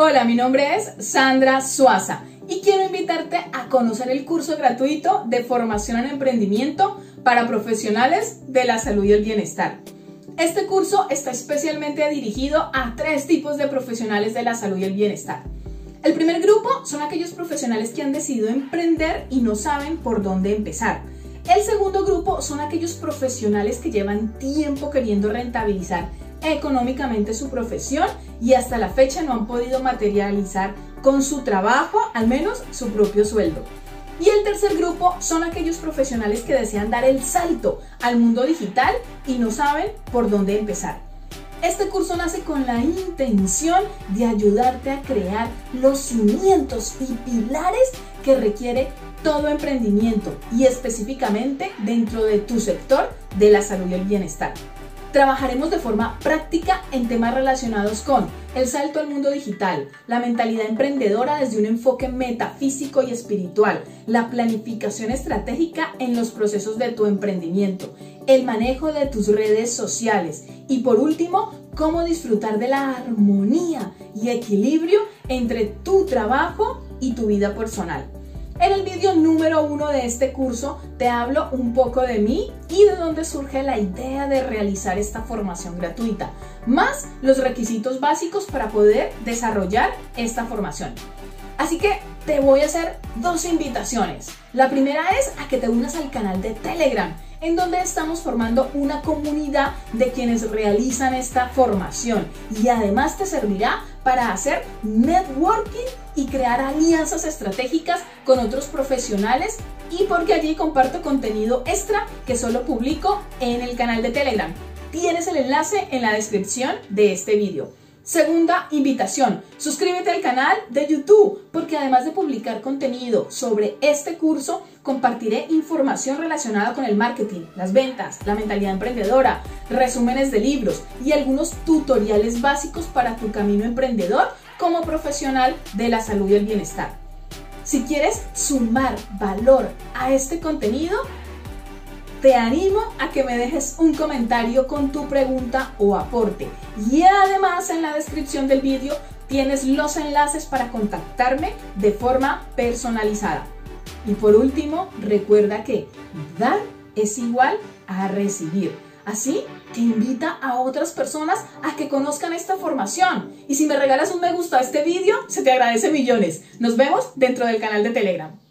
Hola, mi nombre es Sandra Suaza y quiero invitarte a conocer el curso gratuito de formación en emprendimiento para profesionales de la salud y el bienestar. Este curso está especialmente dirigido a tres tipos de profesionales de la salud y el bienestar. El primer grupo son aquellos profesionales que han decidido emprender y no saben por dónde empezar. El segundo grupo son aquellos profesionales que llevan tiempo queriendo rentabilizar económicamente su profesión y hasta la fecha no han podido materializar con su trabajo al menos su propio sueldo. Y el tercer grupo son aquellos profesionales que desean dar el salto al mundo digital y no saben por dónde empezar. Este curso nace con la intención de ayudarte a crear los cimientos y pilares que requiere todo emprendimiento y específicamente dentro de tu sector de la salud y el bienestar. Trabajaremos de forma práctica en temas relacionados con el salto al mundo digital, la mentalidad emprendedora desde un enfoque metafísico y espiritual, la planificación estratégica en los procesos de tu emprendimiento, el manejo de tus redes sociales y por último, cómo disfrutar de la armonía y equilibrio entre tu trabajo y tu vida personal. En el vídeo número uno de este curso te hablo un poco de mí y de dónde surge la idea de realizar esta formación gratuita, más los requisitos básicos para poder desarrollar esta formación. Así que te voy a hacer dos invitaciones. La primera es a que te unas al canal de Telegram en donde estamos formando una comunidad de quienes realizan esta formación y además te servirá para hacer networking y crear alianzas estratégicas con otros profesionales y porque allí comparto contenido extra que solo publico en el canal de Telegram. Tienes el enlace en la descripción de este vídeo. Segunda invitación, suscríbete al canal de YouTube porque además de publicar contenido sobre este curso, compartiré información relacionada con el marketing, las ventas, la mentalidad emprendedora, resúmenes de libros y algunos tutoriales básicos para tu camino emprendedor como profesional de la salud y el bienestar. Si quieres sumar valor a este contenido, te animo a que me dejes un comentario con tu pregunta o aporte. Y además en la descripción del vídeo tienes los enlaces para contactarme de forma personalizada. Y por último, recuerda que dar es igual a recibir. Así que invita a otras personas a que conozcan esta formación. Y si me regalas un me gusta a este vídeo, se te agradece millones. Nos vemos dentro del canal de Telegram.